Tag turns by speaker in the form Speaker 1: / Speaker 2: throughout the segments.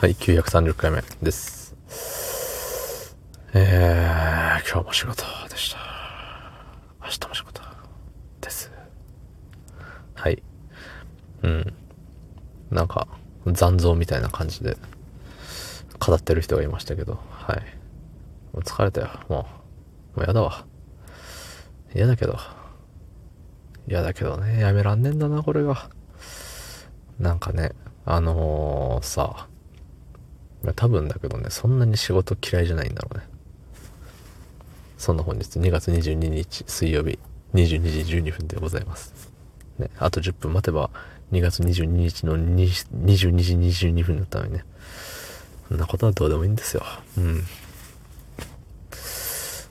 Speaker 1: はい、930回目です。えー、今日も仕事でした。明日も仕事です。はい。うん。なんか、残像みたいな感じで語ってる人がいましたけど、はい。もう疲れたよ。もう、もうやだわ。嫌だけど。嫌だけどね、やめらんねんだな、これが。なんかね、あのー、さ、多分だけどね、そんなに仕事嫌いじゃないんだろうね。そんな本日2月22日水曜日22時12分でございます。ね、あと10分待てば2月22日の22時22分だったのにね。そんなことはどうでもいいんですよ。うん。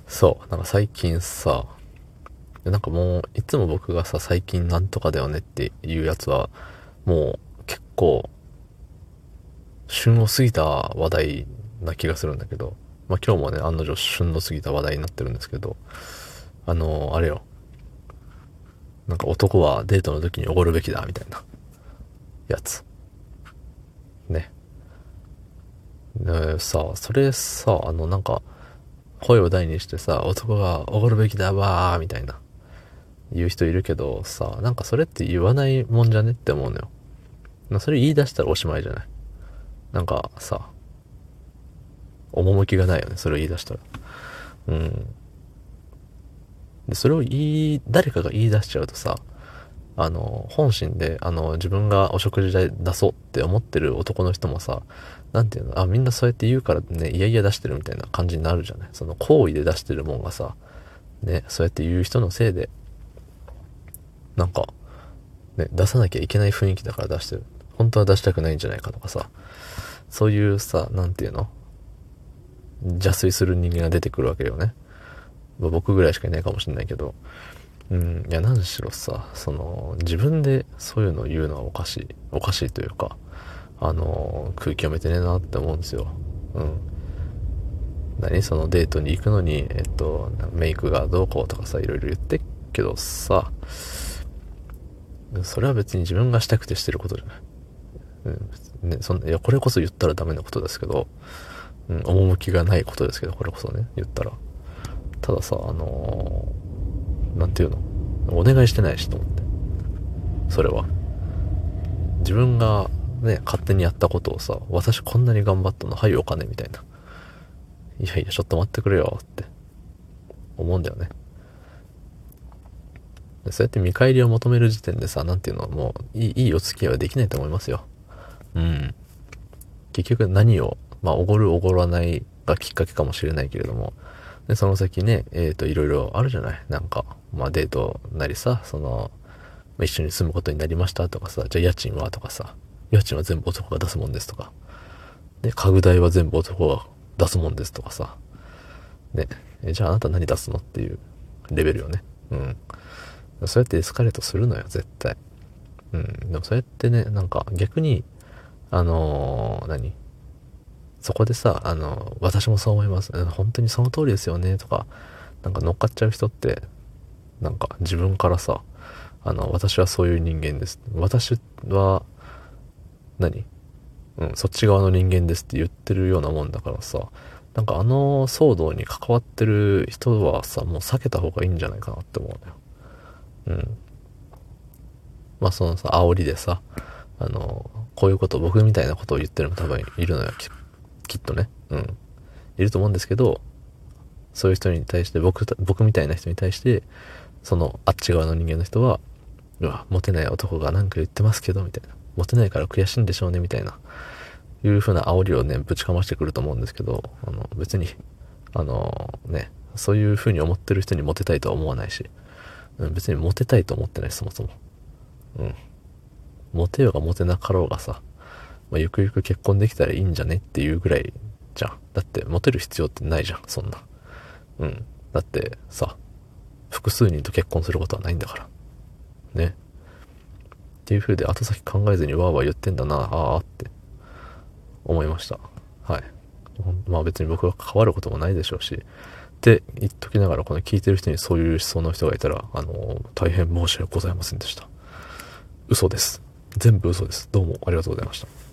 Speaker 1: そう、なんか最近さ、なんかもう、いつも僕がさ、最近なんとかだよねっていうやつは、もう結構旬を過ぎた話題な気がするんだけど、まあ今日もね、案の定旬の過ぎた話題になってるんですけど、あのー、あれよ。なんか男はデートの時におごるべきだ、みたいな、やつ。ね。でさ、それさ、あのなんか、声を大にしてさ、男がおごるべきだわー、みたいな、言う人いるけどさ、なんかそれって言わないもんじゃねって思うのよ。それ言い出したらおしまいじゃない。なんかさ、趣がないよね、それを言い出したら。うん。で、それを言い、誰かが言い出しちゃうとさ、あの、本心で、あの、自分がお食事代出そうって思ってる男の人もさ、なんていうの、あ、みんなそうやって言うからね、いやいや出してるみたいな感じになるじゃない？その行為で出してるもんがさ、ね、そうやって言う人のせいで、なんか、ね、出さなきゃいけない雰囲気だから出してる。本当は出したくないんじゃないかとかさ、そういうさ、なんていうの？邪推する人間が出てくるわけよね。僕ぐらいしかいないかもしれないけど、うん、いや、何しろさ、その、自分でそういうのを言うのはおかしい。おかしいというか、あの、空気読めてねえなって思うんですよ。うん。何？そのデートに行くのに、えっと、メイクがどうこうとかさ、いろいろ言ってけどさ、それは別に自分がしたくてしてることじゃない。うん、ね、そんいや、これこそ言ったらダメなことですけど、うん、趣がないことですけど、これこそね、言ったら。たださ、あのー、なんていうの？お願いしてないしと思って。それは。自分がね、勝手にやったことをさ、私こんなに頑張ったの、はいお金みたいな。いやいや、ちょっと待ってくれよって思うんだよね。そうやって見返りを求める時点でさ、なんていうの、もういい、いいお付き合いはできないと思いますよ。うん。結局何を、まあ、おごるおごらないがきっかけかもしれないけれども、で、その先ね、えっ、ー、と、いろいろあるじゃない？なんか、まあ、デートなりさ、その、ま、一緒に住むことになりましたとかさ、じゃあ家賃はとかさ、家賃は全部男が出すもんですとか、で、家具代は全部男が出すもんですとかさ、ね、えじゃああなた何出すのっていうレベルよね。うん。そうやってエスカレートするのよ、絶対。うん。でもそうやってね、なんか逆に、あのー、何？そこでさ、あのー、私もそう思います。本当にその通りですよね、とか、なんか乗っかっちゃう人って、なんか自分からさ、あの、私はそういう人間です。私は何、うん、そっち側の人間ですって言ってるようなもんだからさ、なんかあの騒動に関わってる人はさ、もう避けた方がいいんじゃないかなって思うのよ。うん。まあそのさ、煽りでさ、あの、こういうこと、僕みたいなことを言ってるの多分いるのよ、きっとね。うん。いると思うんですけど、そういう人に対して、僕、僕みたいな人に対して、その、あっち側の人間の人は、うわ、モテない男がなんか言ってますけど、みたいな。モテないから悔しいんでしょうね、みたいな。いう風な煽りをね、ぶちかましてくると思うんですけど、あの、別に、あの、ね、そういう風に思ってる人にモテたいとは思わないし、別にモテたいと思ってないそもそも。うん。モテようがモテなかろうがさ、まあ、ゆくゆく結婚できたらいいんじゃねっていうぐらいじゃん。だってモテる必要ってないじゃん、そんな。うん。だってさ、複数人と結婚することはないんだから。ね。っていう風で後先考えずにわーわー言ってんだな、あーって思いました。はい。まあ別に僕が関わることもないでしょうし、って言っときながら、この聞いてる人にそういう思想の人がいたら、あの、大変申し訳ございませんでした。嘘です。全部嘘です。どうもありがとうございました。